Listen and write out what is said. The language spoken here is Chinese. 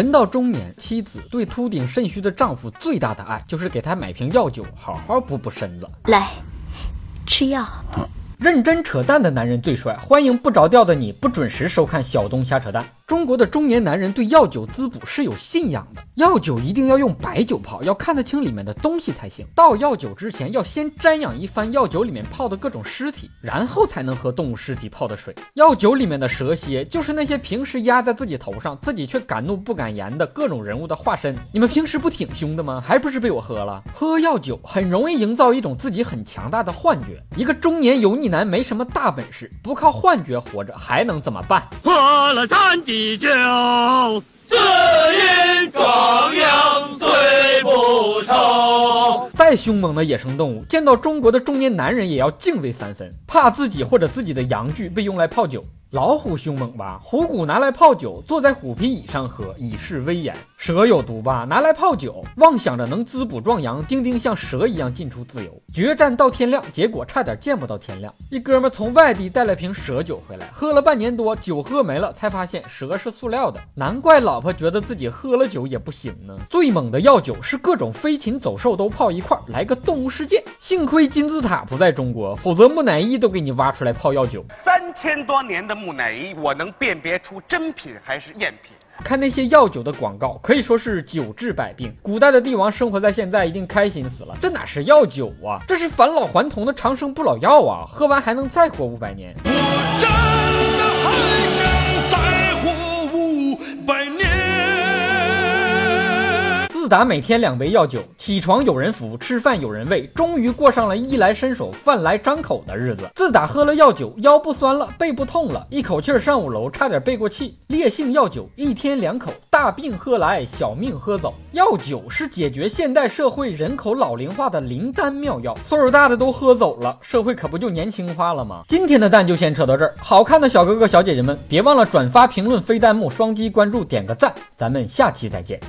人到中年，妻子对秃顶肾虚的丈夫最大的爱，就是给他买瓶药酒，好好补补身子。来，吃药。认真扯淡的男人最帅，欢迎不着调的你不准时收看小东瞎扯淡。中国的中年男人对药酒滋补是有信仰的，药酒一定要用白酒泡，要看得清里面的东西才行。倒药酒之前要先瞻仰一番药酒里面泡的各种尸体，然后才能喝动物尸体泡的水。药酒里面的蛇蝎就是那些平时压在自己头上，自己却敢怒不敢言的各种人物的化身。你们平时不挺凶的吗？还不是被我喝了？喝药酒很容易营造一种自己很强大的幻觉。一个中年油腻男没什么大本事，不靠幻觉活着还能怎么办？喝了咱的。酒，只因壮阳最不愁。再凶猛的野生动物，见到中国的中年男人也要敬畏三分，怕自己或者自己的阳具被用来泡酒。老虎凶猛吧？虎骨拿来泡酒，坐在虎皮椅上喝，以示威严。蛇有毒吧？拿来泡酒，妄想着能滋补壮阳。丁丁像蛇一样进出自由，决战到天亮，结果差点见不到天亮。一哥们从外地带了瓶蛇酒回来，喝了半年多，酒喝没了，才发现蛇是塑料的。难怪老婆觉得自己喝了酒也不行呢。最猛的药酒是各种飞禽走兽都泡一块，来个动物世界。幸亏金字塔不在中国，否则木乃伊都给你挖出来泡药酒。三千多年的。木乃伊，我能辨别出真品还是赝品。看那些药酒的广告，可以说是酒治百病。古代的帝王生活在现在，一定开心死了。这哪是药酒啊，这是返老还童的长生不老药啊！喝完还能再活五百年。打每天两杯药酒，起床有人扶，吃饭有人喂，终于过上了衣来伸手、饭来张口的日子。自打喝了药酒，腰不酸了，背不痛了，一口气上五楼差点背过气。烈性药酒，一天两口，大病喝来，小命喝走。药酒是解决现代社会人口老龄化的灵丹妙药，岁数大的都喝走了，社会可不就年轻化了吗？今天的蛋就先扯到这儿，好看的小哥哥小姐姐们，别忘了转发、评论、飞弹幕、双击关注、点个赞，咱们下期再见。